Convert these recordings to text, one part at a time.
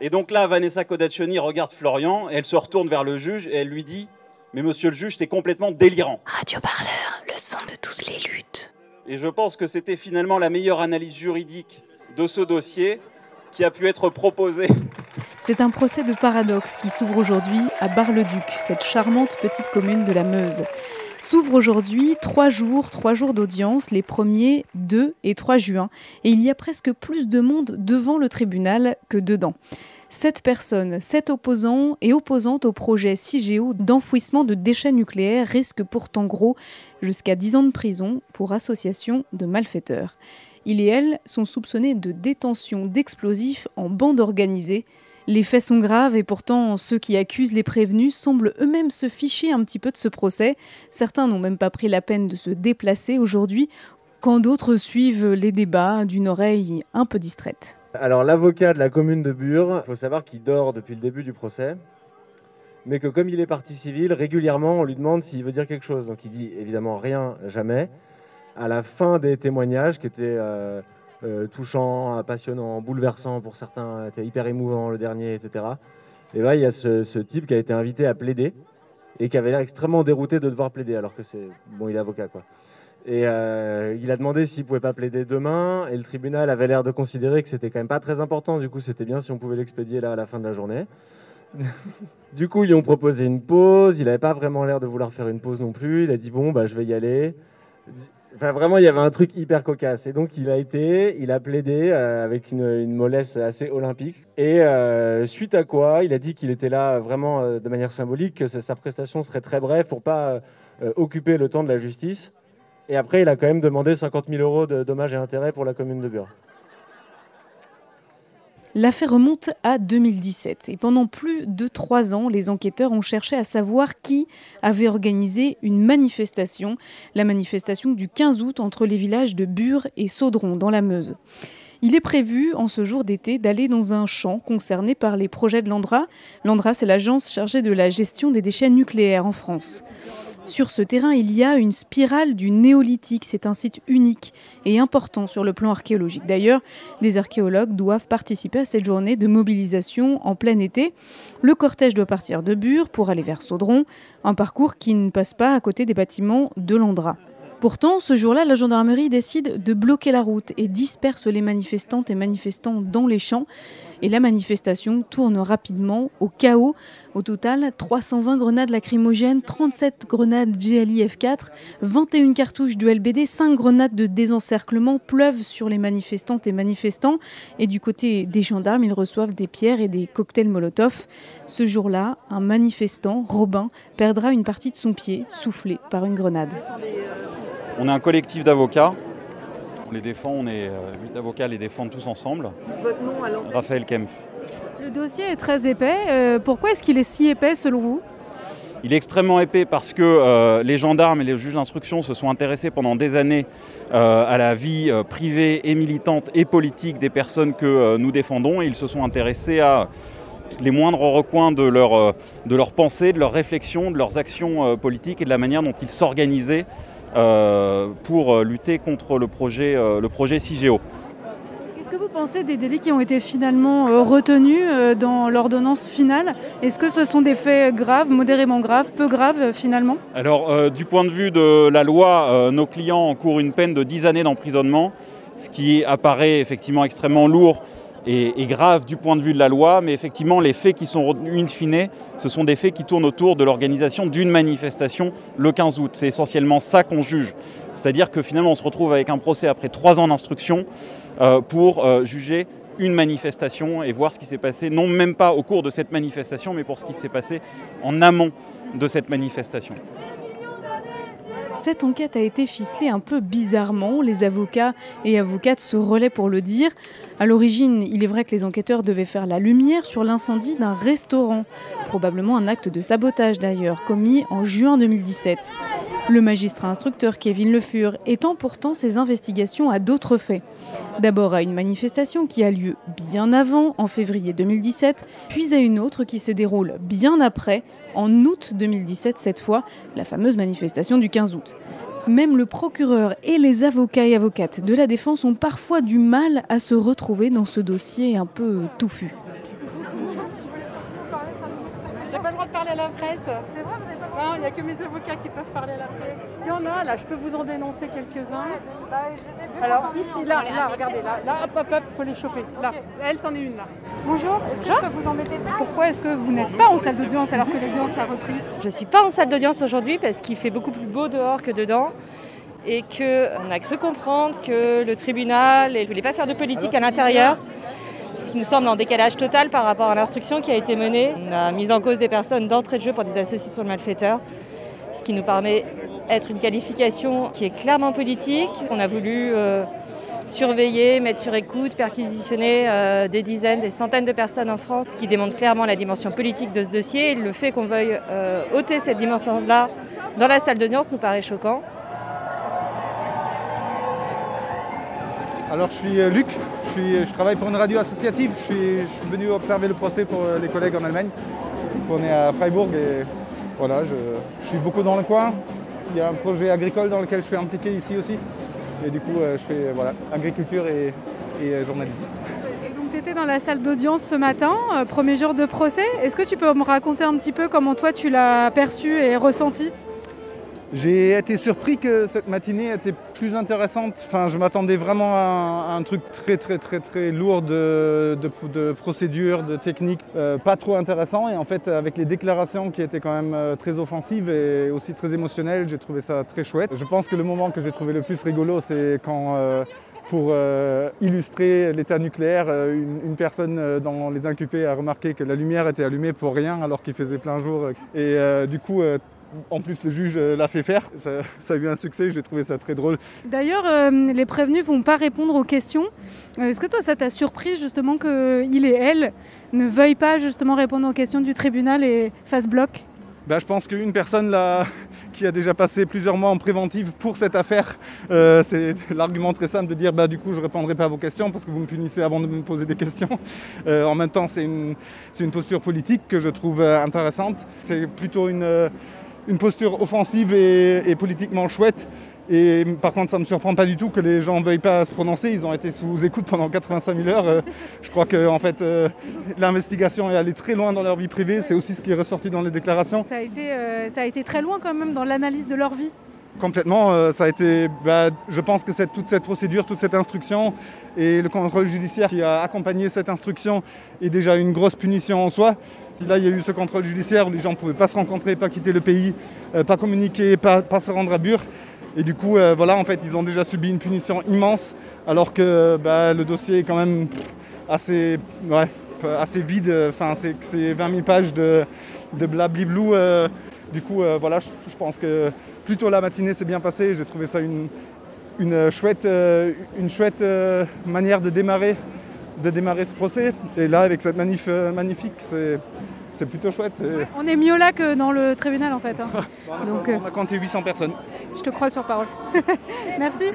Et donc là, Vanessa Kodachoni regarde Florian, et elle se retourne vers le juge et elle lui dit Mais monsieur le juge, c'est complètement délirant. Radio Parleur, le son de toutes les luttes. Et je pense que c'était finalement la meilleure analyse juridique de ce dossier qui a pu être proposée. C'est un procès de paradoxe qui s'ouvre aujourd'hui à Bar-le-Duc, cette charmante petite commune de la Meuse. S'ouvrent aujourd'hui trois jours, trois jours d'audience, les 1er, 2 et 3 juin, et il y a presque plus de monde devant le tribunal que dedans. Sept personnes, sept opposants et opposantes au projet CIGEO d'enfouissement de déchets nucléaires risquent pourtant gros jusqu'à 10 ans de prison pour association de malfaiteurs. Il et elle sont soupçonnés de détention d'explosifs en bande organisée les faits sont graves et pourtant ceux qui accusent les prévenus semblent eux-mêmes se ficher un petit peu de ce procès. Certains n'ont même pas pris la peine de se déplacer aujourd'hui, quand d'autres suivent les débats d'une oreille un peu distraite. Alors l'avocat de la commune de Bure, il faut savoir qu'il dort depuis le début du procès, mais que comme il est parti civil, régulièrement on lui demande s'il veut dire quelque chose. Donc il dit évidemment rien, jamais. À la fin des témoignages qui étaient... Euh, touchant, passionnant, bouleversant pour certains, hyper émouvant le dernier, etc. Et là, il y a ce, type qui a été invité à plaider et qui avait l'air extrêmement dérouté de devoir plaider, alors que c'est bon, il est avocat quoi. Et euh, il a demandé s'il pouvait pas plaider demain, et le tribunal avait l'air de considérer que c'était quand même pas très important. Du coup, c'était bien si on pouvait l'expédier là à la fin de la journée. du coup, ils ont proposé une pause. Il n'avait pas vraiment l'air de vouloir faire une pause non plus. Il a dit bon, bah, je vais y aller. Enfin, vraiment, il y avait un truc hyper cocasse. Et donc, il a été, il a plaidé euh, avec une, mollesse assez olympique. Et euh, suite à quoi, il a dit qu'il était là vraiment euh, de manière symbolique, que sa, prestation serait très brève pour pas occuper le temps de la justice. Et après, il a quand même demandé 50 000 euros de dommages et intérêts pour la commune de Bure. L'affaire remonte à 2017 et pendant plus de trois ans, les enquêteurs ont cherché à savoir qui avait organisé une manifestation, la manifestation du 15 août entre les villages de Bure et Saudron dans la Meuse. Il est prévu, en ce jour d'été, d'aller dans un champ concerné par les projets de l'Andra. L'Andra, c'est l'agence chargée de la gestion des déchets nucléaires en France. Sur ce terrain, il y a une spirale du néolithique. C'est un site unique et important sur le plan archéologique. D'ailleurs, des archéologues doivent participer à cette journée de mobilisation en plein été. Le cortège doit partir de Bure pour aller vers Saudron, un parcours qui ne passe pas à côté des bâtiments de l'Andra. Pourtant, ce jour-là, la gendarmerie décide de bloquer la route et disperse les manifestantes et manifestants dans les champs. Et la manifestation tourne rapidement au chaos. Au total, 320 grenades lacrymogènes, 37 grenades GLI F4, 21 cartouches de LBD, 5 grenades de désencerclement pleuvent sur les manifestantes et manifestants. Et du côté des gendarmes, ils reçoivent des pierres et des cocktails Molotov. Ce jour-là, un manifestant, Robin, perdra une partie de son pied, soufflé par une grenade. On est un collectif d'avocats. On les défend, on est euh, huit avocats les défendent tous ensemble. Votre nom alors Raphaël Kempf. Le dossier est très épais. Euh, pourquoi est-ce qu'il est si épais selon vous? Il est extrêmement épais parce que euh, les gendarmes et les juges d'instruction se sont intéressés pendant des années à la vie privée et militante et politique des personnes que nous défendons et ils se sont intéressés à les moindres recoins de leur, de leur pensée, de leurs réflexions, de leurs actions politiques et de la manière dont ils s'organisaient pour euh, lutter contre le projet, euh, le projet CIGEO. Qu'est-ce que vous pensez des délits qui ont été finalement retenus dans l'ordonnance finale? Est-ce que ce sont des faits graves, modérément graves, peu graves finalement? Alors, du point de vue de la loi, nos clients encourent une peine de 10 années d'emprisonnement, ce qui apparaît effectivement extrêmement lourd est, grave du point de vue de la loi, mais effectivement, les faits qui sont retenus in fine, ce sont des faits qui tournent autour de l'organisation d'une manifestation le 15 août. C'est essentiellement ça qu'on juge. C'est-à-dire que finalement, on se retrouve avec un procès après trois ans d'instruction euh, pour euh, juger une manifestation et voir ce qui s'est passé, non même pas au cours de cette manifestation, mais pour ce qui s'est passé en amont de cette manifestation. Cette enquête a été ficelée un peu bizarrement. Les avocats et avocates se relaient pour le dire. À l'origine, il est vrai que les enquêteurs devaient faire la lumière sur l'incendie d'un restaurant, probablement un acte de sabotage d'ailleurs, commis en juin 2017. Le magistrat instructeur Kevin Le Fur étend pourtant ses investigations à d'autres faits. D'abord à une manifestation qui a lieu bien avant, en février 2017, puis à une autre qui se déroule bien après, en août 2017, cette fois, la fameuse manifestation du 15 août. Même le procureur et les avocats et avocates de la défense ont parfois du mal à se retrouver dans ce dossier un peu touffu. Pas le droit parler à non, il n'y a que mes avocats qui peuvent parler à la presse. Il y en a, là, je peux vous en dénoncer quelques-uns. Bah, je les ai vus Alors ici, là, là, regardez, là, là, hop, hop, hop, faut les choper. Là, elle, c'en est une, là. Bonjour, est-ce que je peux vous embêter Pourquoi est-ce que vous n'êtes pas en salle d'audience alors que l'audience a repris? Je ne suis pas en salle d'audience aujourd'hui parce qu'il fait beaucoup plus beau dehors que dedans et qu'on a cru comprendre que le tribunal ne voulait pas faire de politique à l'intérieur, ce qui nous semble en décalage total par rapport à l'instruction qui a été menée. On a mis en cause des personnes d'entrée de jeu pour des associations de malfaiteurs, ce qui nous permet d'être une qualification qui est clairement politique. On a voulu euh, surveiller, mettre sur écoute, perquisitionner euh, des dizaines, des centaines de personnes en France, ce qui démontre clairement la dimension politique de ce dossier. Le fait qu'on veuille euh, ôter cette dimension-là dans la salle d'audience nous paraît choquant. Alors je suis euh, Luc, je, suis- je travaille pour une radio associative, je suis, venu observer le procès pour euh, les collègues en Allemagne. On est à Freiburg et voilà, je, suis beaucoup dans le coin. Il y a un projet agricole dans lequel je suis impliqué ici aussi. Et du coup euh, je fais euh, voilà, agriculture et, et, euh, journalisme. Et donc tu étais dans la salle d'audience ce matin, euh, premier jour de procès. Est-ce que tu peux me raconter un petit peu comment toi tu l'as perçu et ressenti? J'ai été surpris que cette matinée était plus intéressante. Enfin, je m'attendais vraiment à un, truc très très très très lourd de, de, procédures, de techniques, euh, pas trop intéressant. Et en fait, avec les déclarations qui étaient quand même euh, très offensives et aussi très émotionnelles, j'ai trouvé ça très chouette. Je pense que le moment que j'ai trouvé le plus rigolo, c'est quand euh, pour illustrer l'état nucléaire, une, personne dans les inculpés a remarqué que la lumière était allumée pour rien alors qu'il faisait plein jour. Et du coup, en plus, le juge euh, l'a fait faire. Ça, ça a eu un succès, j'ai trouvé ça très drôle. D'ailleurs, euh, les prévenus vont pas répondre aux questions. Euh, Est-ce que toi, ça t'a surpris justement qu'il et elle ne veuillent pas justement répondre aux questions du tribunal et fassent bloc? Ben, je pense qu'une personne là, qui a déjà passé plusieurs mois en préventive pour cette affaire, euh, c'est l'argument très simple de dire bah, du coup je ne répondrai pas à vos questions parce que vous me punissez avant de me poser des questions. Euh, en même temps, c'est une, une posture politique que je trouve intéressante. C'est plutôt une, euh, une posture offensive et, et politiquement chouette. Et par contre, ça ne me surprend pas du tout que les gens ne veuillent pas se prononcer. Ils ont été sous écoute pendant 85 000 heures. Euh, je crois que en fait, euh, l'investigation est allée très loin dans leur vie privée. C'est aussi ce qui est ressorti dans les déclarations. ça a, été, euh, ça a été très loin quand même dans l'analyse de leur vie. Complètement, ça a été, bah, je pense que cette- toute cette procédure, toute cette instruction et le contrôle judiciaire qui a accompagné cette instruction est déjà une grosse punition en soi. Là, il y a eu ce contrôle judiciaire où les gens ne pouvaient pas se rencontrer, pas quitter le pays, euh, pas communiquer, pas, se rendre à Bure. Et du coup, euh, voilà, en fait, ils ont déjà subi une punition immense, alors que bah, le dossier est quand même assez, ouais, assez vide. Enfin, c'est c'est 20 000 pages de, de blabliblou. euh. du coup, euh, voilà, je, pense que plutôt la matinée s'est bien passée. J'ai trouvé ça une, chouette, euh, une chouette euh, manière de démarrer, de démarrer ce procès. Et là, avec cette manif euh, magnifique, c'est c'est plutôt chouette. On est mieux là que dans le tribunal en fait. hein. Donc, euh, On a compté 800 personnes. je te crois sur parole. Merci.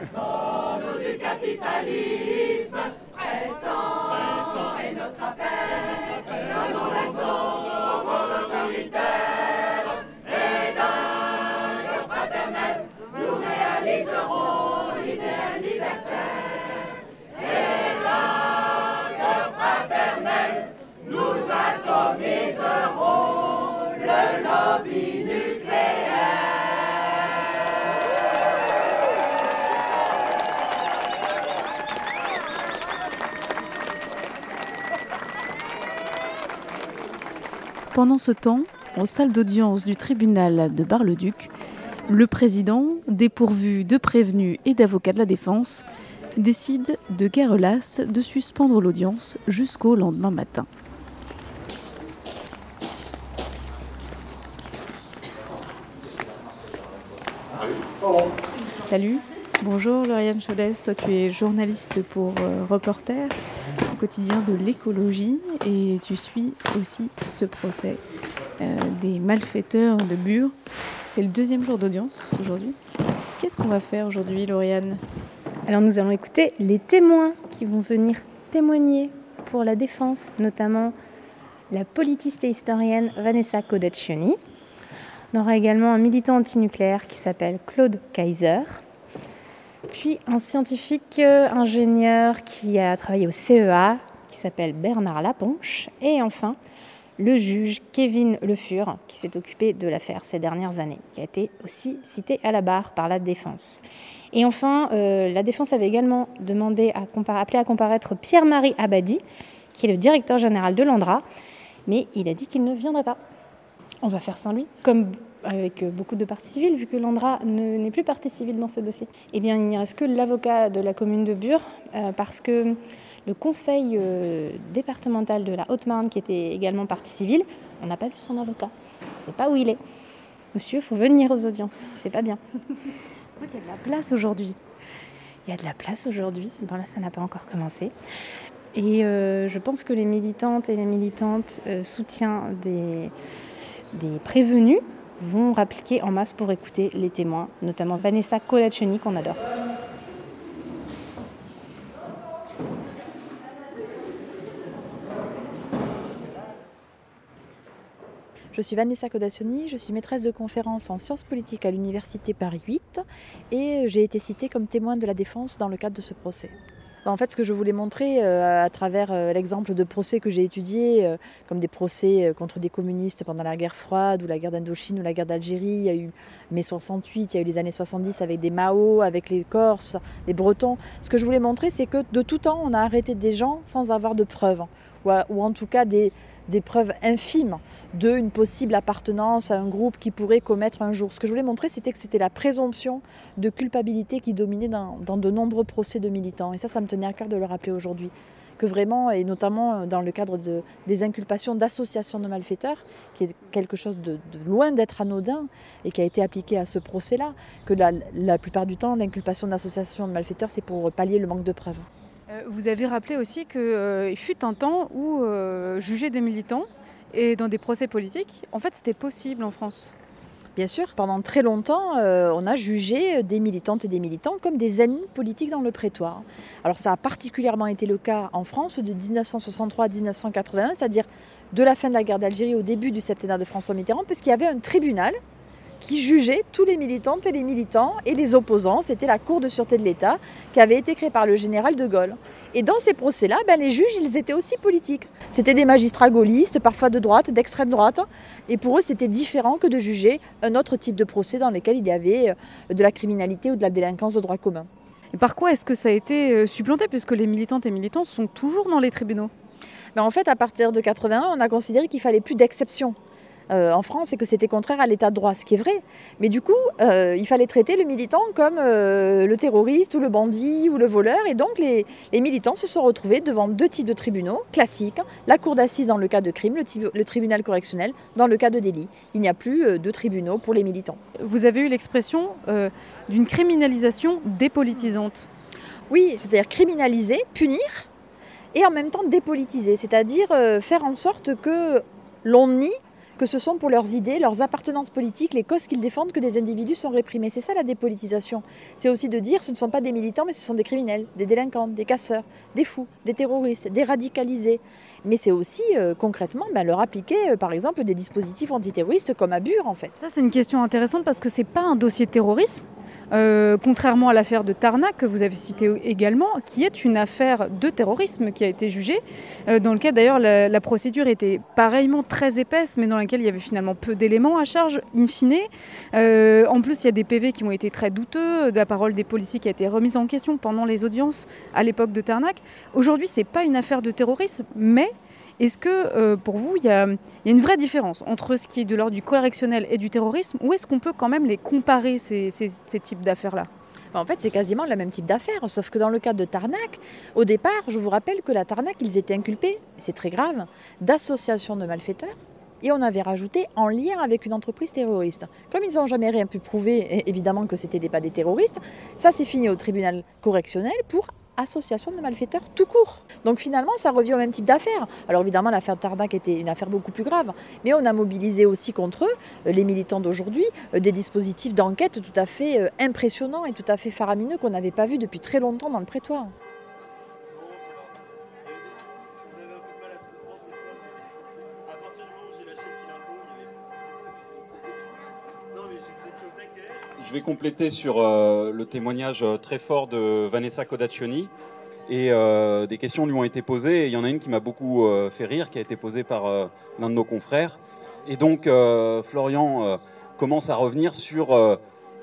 Pendant ce temps, en salle d'audience du tribunal de Bar-le-Duc, le président, dépourvu de prévenus et d'avocats de la défense, décide de guerre de suspendre l'audience jusqu'au lendemain matin. Salut, bonjour Lauriane Chaudès, toi tu es journaliste pour euh, Reporter de l'écologie et tu suis aussi ce procès euh, des malfaiteurs de Bure. C'est le deuxième jour d'audience aujourd'hui. Qu'est-ce qu'on va faire aujourd'hui Lauriane? Alors nous allons écouter les témoins qui vont venir témoigner pour la défense, notamment la politiste et historienne Vanessa Codaccioni. On aura également un militant antinucléaire qui s'appelle Claude Kaiser, puis un scientifique euh, ingénieur qui a travaillé au CEA qui s'appelle Bernard Laponche, et enfin le juge Kevin Le Fur, qui s'est occupé de l'affaire ces dernières années, qui a été aussi cité à la barre par la défense. Et enfin, euh, la défense avait également demandé à appelé à comparaître Pierre-Marie Abadi, qui est le directeur général de l'Andra, mais il a dit qu'il ne viendrait pas. On va faire sans lui, comme avec beaucoup de parties civiles, vu que l'Andra n'est plus partie civile dans ce dossier. Eh bien, il n'y reste que l'avocat de la commune de Bure, euh, parce que le conseil euh, départemental de la Haute-Marne, qui était également partie civile, on n'a pas vu son avocat. On ne sait pas où il est. Monsieur, il faut venir aux audiences. C'est pas bien. Surtout qu'il y a de la place aujourd'hui. Il y a de la place aujourd'hui. Bon, là, ça n'a pas encore commencé. Et euh, je pense que les militantes et les militantes euh, soutiens des, des prévenus vont rappliquer en masse pour écouter les témoins, notamment Vanessa Colaccioni qu'on adore. Je suis Vanessa Codacioni, je suis maîtresse de conférence en sciences politiques à l'Université Paris 8 et j'ai été citée comme témoin de la défense dans le cadre de ce procès. En fait, ce que je voulais montrer euh, à travers euh, l'exemple de procès que j'ai étudié, euh, comme des procès contre des communistes pendant la guerre froide ou la guerre d'Indochine ou la guerre d'Algérie, il y a eu mai 68, il y a eu les années 70 avec des Mao, avec les Corses, les Bretons. Ce que je voulais montrer, c'est que de tout temps, on a arrêté des gens sans avoir de preuves, ou en tout cas des, des preuves infimes d'une possible appartenance à un groupe qui pourrait commettre un jour. Ce que je voulais montrer, c'était que c'était la présomption de culpabilité qui dominait dans, de nombreux procès de militants. Et ça, ça me tenait à cœur de le rappeler aujourd'hui. Que vraiment, et notamment dans le cadre de, des inculpations d'associations de malfaiteurs, qui est quelque chose de, loin d'être anodin et qui a été appliqué à ce procès-là, que la, la plupart du temps, l'inculpation d'associations de malfaiteurs, c'est pour pallier le manque de preuves. Euh, vous avez rappelé aussi qu'il euh, fut un temps où euh, juger des militants et dans des procès politiques, en fait, c'était possible en France. Bien sûr, pendant très longtemps, on a jugé des militantes et des militants comme des ennemis politiques dans le prétoire. Alors ça a particulièrement été le cas en France de 1963 à 1981, c'est-à-dire de la fin de la guerre d'Algérie au début du septennat de François Mitterrand, puisqu'il y avait un tribunal qui jugeait tous les militantes et les militants et les opposants. C'était la Cour de sûreté de l'État qui avait été créée par le général de Gaulle. Et dans ces procès-là, ben, les juges, ils étaient aussi politiques. C'était des magistrats gaullistes, parfois de droite, d'extrême droite. Et pour eux, c'était différent que de juger un autre type de procès dans lequel il y avait euh, de la criminalité ou de la délinquance de droit commun. Et par quoi est-ce que ça a été euh, supplanté puisque les militantes et militants sont toujours dans les tribunaux? Ben en fait, à partir de 81, on a considéré qu'il fallait plus d'exception. Euh, en France et que c'était contraire à l'état de droit, ce qui est vrai. Mais du coup, euh, il fallait traiter le militant comme euh, le terroriste ou le bandit ou le voleur. Et donc, les, militants se sont retrouvés devant deux types de tribunaux classiques la cour d'assises dans le cas de crime, le, tribunal correctionnel dans le cas de délit. Il n'y a plus de tribunaux pour les militants. Vous avez eu l'expression d'une criminalisation dépolitisante. Oui, c'est-à-dire criminaliser, punir et en même temps dépolitiser, c'est-à-dire faire en sorte que l'on nie que ce sont pour leurs idées, leurs appartenances politiques, les causes qu'ils défendent que des individus sont réprimés. C'est ça la dépolitisation. C'est aussi de dire ce ne sont pas des militants, mais ce sont des criminels, des délinquants, des casseurs, des fous, des terroristes, des radicalisés. Mais c'est aussi euh, concrètement ben, leur appliquer, euh, par exemple, des dispositifs antiterroristes comme à en fait. Ça, c'est une question intéressante parce que c'est pas un dossier de terrorisme, euh, contrairement à l'affaire de Tarnac que vous avez cité également, qui est une affaire de terrorisme qui a été jugée, dans lequel d'ailleurs la, procédure était pareillement très épaisse, mais dans laquelle il y avait finalement peu d'éléments à charge, in fine. Euh, en plus, il y a des PV qui ont été très douteux, de la parole des policiers qui a été remise en question pendant les audiences à l'époque de Tarnac. Aujourd'hui, c'est pas une affaire de terrorisme, mais est-ce que euh, pour vous, il y, a, une vraie différence entre ce qui est de l'ordre du correctionnel et du terrorisme ou est-ce qu'on peut quand même les comparer, ces, types d'affaires-là? Bah, en fait, c'est quasiment le même type d'affaires, sauf que dans le cas de Tarnac, au départ, je vous rappelle que la Tarnac, ils étaient inculpés, c'est très grave, d'association de malfaiteurs, et on avait rajouté en lien avec une entreprise terroriste. Comme ils n'ont jamais rien pu prouver, évidemment que c'était pas des terroristes, ça s'est fini au tribunal correctionnel pour association de malfaiteurs tout court. Donc finalement, ça revient au même type d'affaires. Alors évidemment, l'affaire Tardac était une affaire beaucoup plus grave, mais on a mobilisé aussi contre eux, euh, les militants d'aujourd'hui, euh, des dispositifs d'enquête tout à fait euh, impressionnants et tout à fait faramineux qu'on n'avait pas vus depuis très longtemps dans le prétoire. Je vais compléter sur euh, le témoignage euh, très fort de Vanessa Codaccioni. Et euh, des questions lui ont été posées. Et il y en a une qui m'a beaucoup fait rire, qui a été posée par l'un de nos confrères. Et donc, Florian commence à revenir sur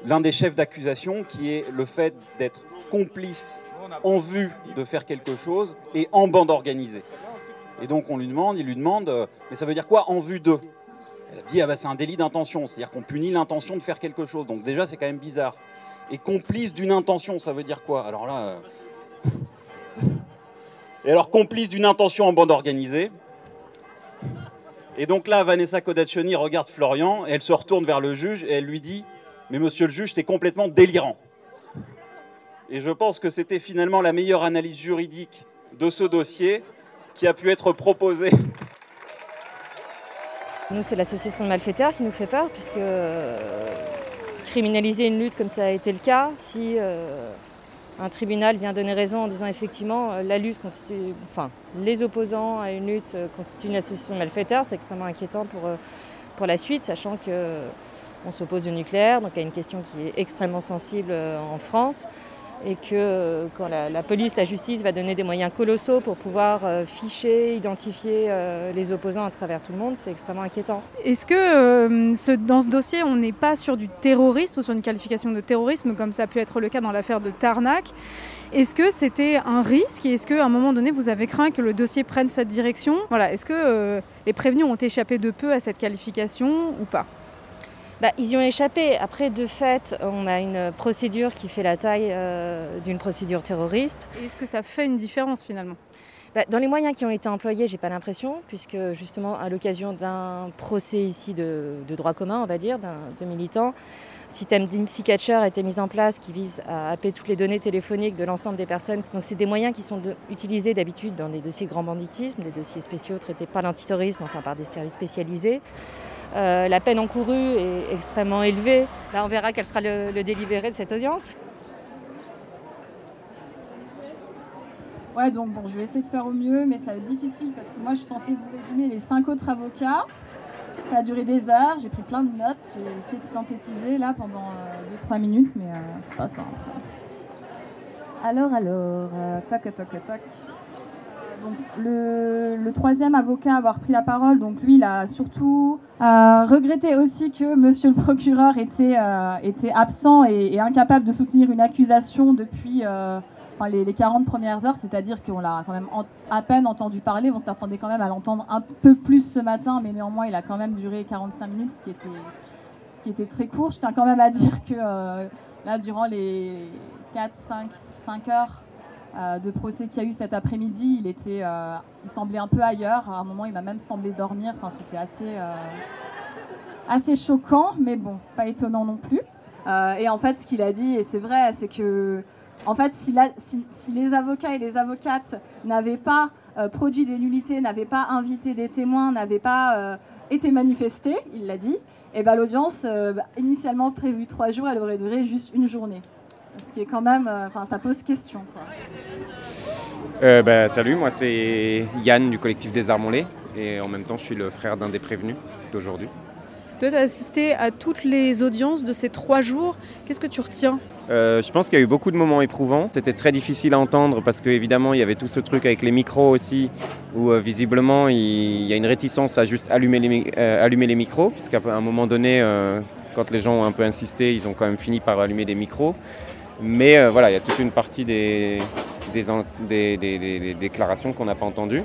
l'un des chefs d'accusation, qui est le fait d'être complice en vue de faire quelque chose et en bande organisée. Et donc, on lui demande, il lui demande, mais ça veut dire quoi en vue d'eux? Elle dit, ah bah, c'est un délit d'intention, c'est-à-dire qu'on punit l'intention de faire quelque chose. Donc, déjà, c'est quand même bizarre. Et complice d'une intention, ça veut dire quoi? Alors là. euh, et alors, complice d'une intention en bande organisée. Et donc là, Vanessa Kodachoni regarde Florian, et elle se retourne vers le juge, et elle lui dit Mais monsieur le juge, c'est complètement délirant. Et je pense que c'était finalement la meilleure analyse juridique de ce dossier qui a pu être proposée. Nous, c'est l'association de malfaiteurs qui nous fait peur, puisque euh, criminaliser une lutte comme ça a été le cas, si euh, un tribunal vient donner raison en disant effectivement euh, la lutte constitue, enfin les opposants à une lutte constituent une association de malfaiteurs, c'est extrêmement inquiétant pour, la suite, sachant que euh, on s'oppose au nucléaire, donc à une question qui est extrêmement sensible en France, et que euh, quand la, police, la justice va donner des moyens colossaux pour pouvoir euh, ficher, identifier euh, les opposants à travers tout le monde, c'est extrêmement inquiétant. Est-ce que dans ce dossier, on n'est pas sur du terrorisme sur une qualification de terrorisme comme ça a pu être le cas dans l'affaire de Tarnac? Est-ce que c'était un risque est-ce qu'à un moment donné, vous avez craint que le dossier prenne cette direction? Voilà, Est-ce que les prévenus ont échappé de peu à cette qualification ou pas? Bah, ils y ont échappé. Après, de fait, on a une procédure qui fait la taille euh, d'une procédure terroriste. Est-ce que ça fait une différence finalement? Bah, Dans les moyens qui ont été employés, j'ai pas l'impression, puisque justement, à l'occasion d'un procès ici de, de droit commun, on va dire, d'un- de militants, un système d'IMSI Catcher a été mis en place qui vise à happer toutes les données téléphoniques de l'ensemble des personnes. Donc, c'est des moyens qui sont de- utilisés d'habitude dans des dossiers grand banditisme, des dossiers spéciaux traités par l'antiterrorisme, enfin par des services spécialisés. Euh, la peine encourue est extrêmement élevée. Là, on verra quel sera le, le délibéré de cette audience. Ouais, donc bon, je vais essayer de faire au mieux, mais ça va être difficile parce que moi, je suis censée vous résumer les cinq autres avocats. Ça a duré des heures, j'ai pris plein de notes, j'ai essayé de synthétiser là pendant 2-3 minutes, mais euh, c'est pas simple. Alors, alors, euh, toc, toc, toc. Le, troisième avocat à avoir pris la parole, donc lui, il a surtout euh, regretté aussi que monsieur le procureur était, euh, était absent et, incapable de soutenir une accusation depuis euh, les, les 40 premières heures, c'est-à-dire qu'on l'a quand même à peine entendu parler. On s'attendait quand même à l'entendre un peu plus ce matin, mais néanmoins, il a quand même duré 45 minutes, ce qui était, ce qui était très court. Je tiens quand même à dire que là, durant les 4, 5, 5 heures de procès qu'il y a eu cet après-midi, il, était, euh, il semblait un peu ailleurs. À un moment, il m'a même semblé dormir. Enfin, C'était assez, euh, assez choquant, mais bon, pas étonnant non plus. Euh, et en fait, ce qu'il a dit, et c'est vrai, c'est que en fait, si, les avocats et les avocates n'avaient pas euh, produit des nullités, n'avaient pas invité des témoins, n'avaient pas euh, été manifestés, il l'a dit, et ben l'audience, euh, initialement prévue trois jours, elle aurait duré juste une journée. Ce qui est quand même, euh, enfin, ça pose question. Quoi. Euh, bah, salut, moi c'est Yann du collectif des Armonlés et en même temps je suis le frère d'un des prévenus d'aujourd'hui. Toi, tu as assisté à toutes les audiences de ces trois jours. Qu'est-ce que tu retiens? Euh, je pense qu'il y a eu beaucoup de moments éprouvants. C'était très difficile à entendre parce qu'évidemment il y avait tout ce truc avec les micros aussi où euh, visiblement il, il y a une réticence à juste allumer les, euh, allumer les micros puisqu'à un moment donné euh, quand les gens ont un peu insisté ils ont quand même fini par allumer des micros. Mais euh, voilà, il y a toute une partie des, déclarations qu'on n'a pas entendues.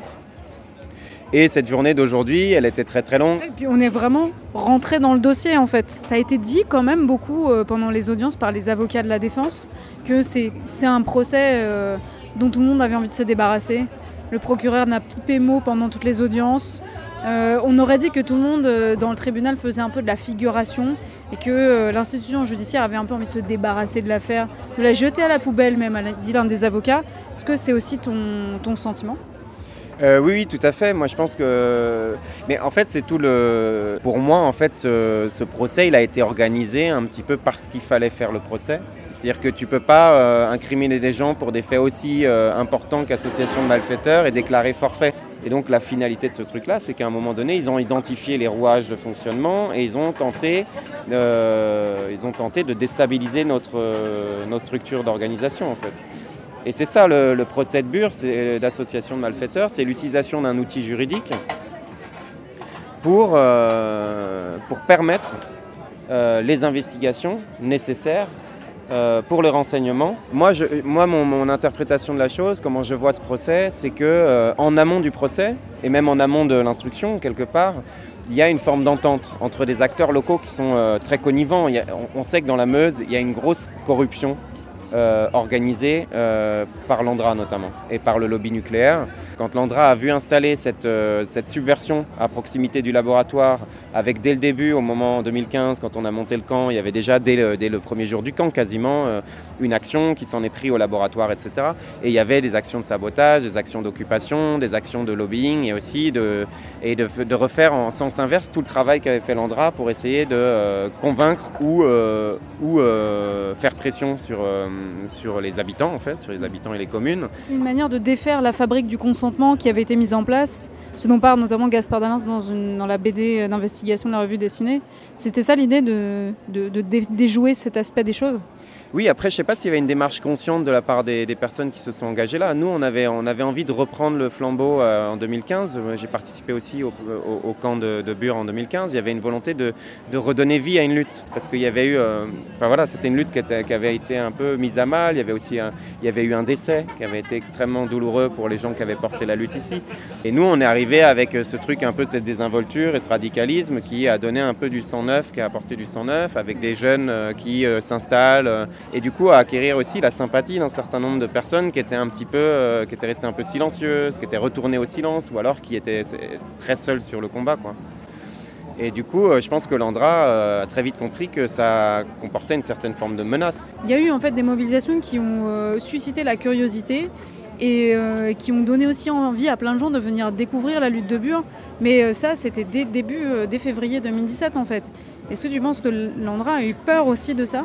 Et cette journée d'aujourd'hui, elle était très très longue. Et puis on est vraiment rentré dans le dossier en fait. Ça a été dit quand même beaucoup euh, pendant les audiences par les avocats de la défense que c'est c'est un procès euh, dont tout le monde avait envie de se débarrasser. Le procureur n'a pipé mot pendant toutes les audiences. Euh, on aurait dit que tout le monde euh, dans le tribunal faisait un peu de la figuration et que euh, l'institution judiciaire avait un peu envie de se débarrasser de l'affaire, de la jeter à la poubelle même, dit l'un des avocats. Est-ce que c'est aussi ton, sentiment? Oui, oui, tout à fait. Moi, je pense que. Mais en fait, c'est tout le. Pour moi, en fait, ce, procès, il a été organisé un petit peu parce qu'il fallait faire le procès. C'est-à-dire que tu peux pas incriminer des gens pour des faits aussi importants qu'association de malfaiteurs et déclarer forfait. Et donc, la finalité de ce truc-là, c'est qu'à un moment donné, ils ont identifié les rouages de fonctionnement et ils ont tenté, euh, ils ont tenté de déstabiliser notre, euh, nos structures d'organisation, en fait. Et c'est ça le, procès de Bure, c'est d'association de malfaiteurs, c'est l'utilisation d'un outil juridique pour, euh, pour permettre euh, les investigations nécessaires euh, pour le renseignement. Moi, moi mon, interprétation de la chose, comment je vois ce procès, c'est que euh, en amont du procès, et même en amont de l'instruction, quelque part, il y a une forme d'entente entre des acteurs locaux qui sont euh, très connivants. On sait que dans la Meuse, il y a une grosse corruption euh, organisée euh, par l'Andra notamment et par le lobby nucléaire. Quand l'Andra a vu installer cette, euh, cette subversion à proximité du laboratoire, avec dès le début, au moment en 2015, quand on a monté le camp, il y avait déjà dès le, dès le premier jour du camp quasiment euh, une action qui s'en est pris au laboratoire, etc. Et il y avait des actions de sabotage, des actions d'occupation, des actions de lobbying et aussi de, et de, refaire en sens inverse tout le travail qu'avait fait l'Andra pour essayer de convaincre ou, ou faire pression sur, sur les habitants, en fait, sur les habitants et les communes. Une manière de défaire la fabrique du consentement qui avait été mise en place, ce dont parle notamment Gaspard Dalins dans, la BD d'investigation de la revue dessinée. C'était ça l'idée de, de- de dé- déjouer cet aspect des choses? Oui, après, je ne sais pas s'il y avait une démarche consciente de la part des, personnes qui se sont engagées là. Nous, on avait, on avait envie de reprendre le flambeau euh, en 2015. Euh, J'ai participé aussi au, camp de, Bure en 2015. Il y avait une volonté de, redonner vie à une lutte. Parce qu'il y avait eu. euh, Enfin voilà, c'était une lutte qui, avait été un peu mise à mal. Il y avait aussi un- il y avait eu un décès qui avait été extrêmement douloureux pour les gens qui avaient porté la lutte ici. Et nous, on est arrivé avec ce truc, un peu cette désinvolture et ce radicalisme qui a donné un peu du sang neuf, qui a apporté du sang neuf, avec des jeunes qui s'installent. Et du coup, à acquérir aussi la sympathie d'un certain nombre de personnes qui étaient un petit peu, euh, qui étaient restées un peu silencieuses, qui étaient retournées au silence, ou alors qui étaient très seules sur le combat, quoi. Et du coup, euh, je pense que l'Andra euh, a très vite compris que ça comportait une certaine forme de menace. Il y a eu en fait des mobilisations qui ont suscité la curiosité et qui ont donné aussi envie à plein de gens de venir découvrir la lutte de Bure. Mais ça, c'était dès début, dès février 2017 en fait. Est-ce que tu penses que l'Andra a eu peur aussi de ça?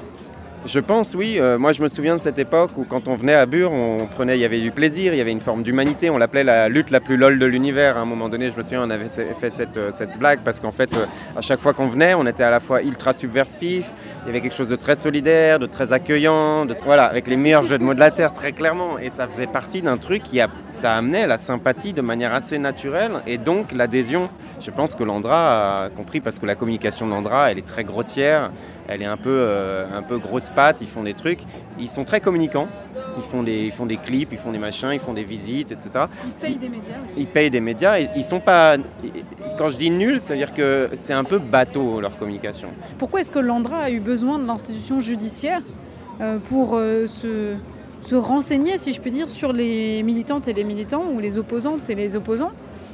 Je pense, oui. Euh, moi, je me souviens de cette époque où, quand on venait à Bure, on prenait, il y avait du plaisir, il y avait une forme d'humanité. On l'appelait la lutte la plus lol de l'univers. À un moment donné, je me souviens, on avait fait cette, euh, cette blague parce qu'en fait, euh, à chaque fois qu'on venait, on était à la fois ultra subversif. Il y avait quelque chose de très solidaire, de très accueillant, de, voilà, avec les meilleurs jeux de mots de la terre, très clairement. Et ça faisait partie d'un truc qui a, ça amenait la sympathie de manière assez naturelle et donc l'adhésion. Je pense que l'Andra a compris parce que la communication de l'Andra, elle est très grossière elle est un peu, euh, un peu grosse patte, ils font des trucs. Ils sont très communicants, ils font, des, ils font des clips, ils font des machins, ils font des visites, etc. Ils payent des médias aussi. Ils payent des médias, et ils sont pas... Quand je dis nul, ça veut dire que c'est un peu bateau leur communication. Pourquoi est-ce que l'Andra a eu besoin de l'institution judiciaire euh, pour euh, se, se renseigner, si je puis dire, sur les militantes et les militants ou les opposantes et les opposants?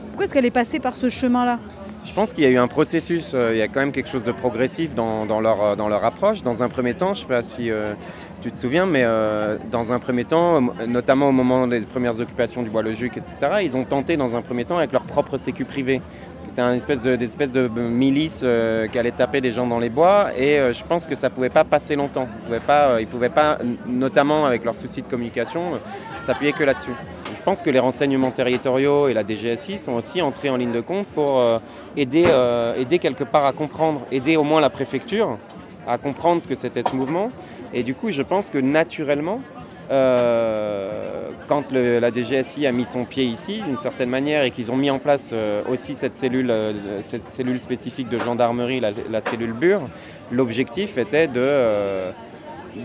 Pourquoi est-ce qu'elle est passée par ce chemin-là? Je pense qu'il y a eu un processus, euh, il y a quand même quelque chose de progressif dans, leur, euh, dans leur approche. Dans un premier temps, je ne sais pas si euh, tu te souviens, mais dans un premier temps, notamment au moment des premières occupations du Bois-le-Juc, etc., ils ont tenté dans un premier temps avec leur propre sécu privé. C'était une espèce de, de milice qui allait taper des gens dans les bois et je pense que ça ne pouvait pas passer longtemps. Ils ne pouvaient pas, pouvaient pas, notamment avec leurs soucis de communication, s'appuyer que là-dessus. Je pense que les renseignements territoriaux et la DGSI sont aussi entrés en ligne de compte pour euh, aider, euh, aider quelque part à comprendre, aider au moins la préfecture à comprendre ce que c'était ce mouvement. Et du coup, je pense que naturellement, euh, quand la DGSI a mis son pied ici, d'une certaine manière, et qu'ils ont mis en place aussi cette cellule, cette cellule spécifique de gendarmerie, la, la cellule Bure, l'objectif était de,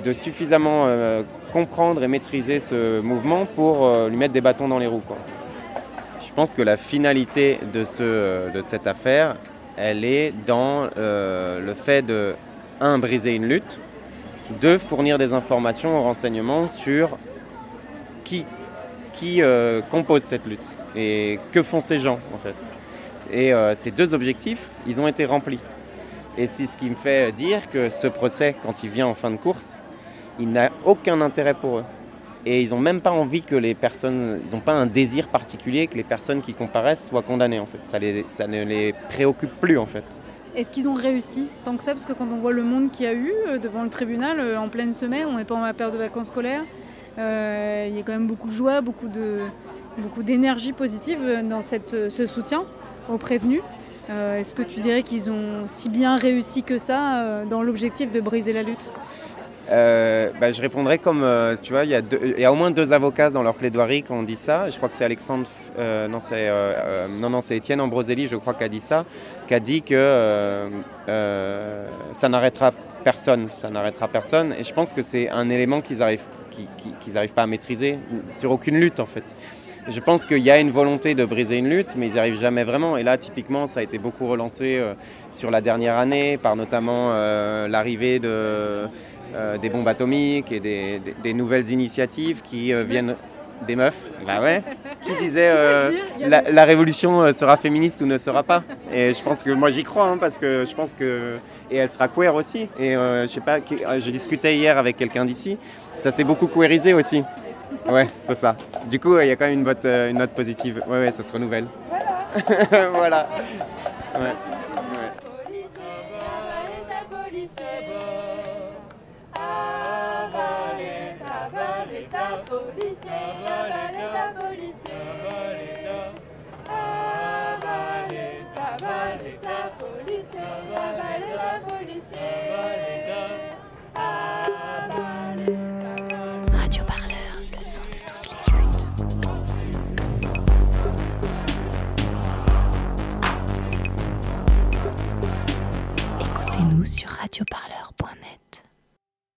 de suffisamment euh, comprendre et maîtriser ce mouvement pour euh, lui mettre des bâtons dans les roues. quoi. Je pense que la finalité de, ce, de cette affaire, elle est dans euh, le fait de, un, briser une lutte, deux, fournir des informations, renseignements sur qui, qui euh, compose cette lutte et que font ces gens en fait. Et euh, ces deux objectifs, ils ont été remplis. Et c'est ce qui me fait dire que ce procès, quand il vient en fin de course, il n'a aucun intérêt pour eux. Et ils n'ont même pas envie que les personnes, ils n'ont pas un désir particulier que les personnes qui comparaissent soient condamnées en fait. Ça, ne les préoccupe plus en fait. Est-ce qu'ils ont réussi tant que ça? Parce que quand on voit le monde qu'il y a eu euh, devant le tribunal euh, en pleine semaine, on n'est pas en période de vacances scolaires, euh, il y a quand même beaucoup de joie, beaucoup d'énergie positive euh, dans euh, ce soutien aux prévenus. Euh, Est-ce que tu dirais qu'ils ont si bien réussi que ça euh, dans l'objectif de briser la lutte? Euh, bah, je répondrais comme, tu vois, il y, a au moins deux avocats dans leur plaidoirie qui ont dit ça. Je crois que c'est Alexandre, non, c'est non, non, c'est Étienne Ambroselli, je crois, qui a dit ça, qui a dit que ça n'arrêtera personne, ça n'arrêtera personne. Et je pense que c'est un élément qu'ils arrivent, qui- qui- qu'ils n'arrivent pas à maîtriser sur aucune lutte, en fait. Je pense qu'il y a une volonté de briser une lutte, mais ils n'y arrivent jamais vraiment. Et là, typiquement, ça a été beaucoup relancé euh, sur la dernière année, par notamment euh, l'arrivée de, euh, des bombes atomiques et des, des- des nouvelles initiatives qui viennent des meufs. Bah ouais. Qui disaient euh, dire, la, des- la révolution sera féministe ou ne sera pas. Et je pense que moi j'y crois hein, parce que je pense que et elle sera queer aussi. Et euh, je sais pas, je discutais hier avec quelqu'un d'ici. Ça s'est beaucoup queerisé aussi. Ouais, c'est ça. Du coup, il y a quand même une note, une note positive. Ouais, ouais, ça se renouvelle. Voilà. voilà. Ouais. Ouais.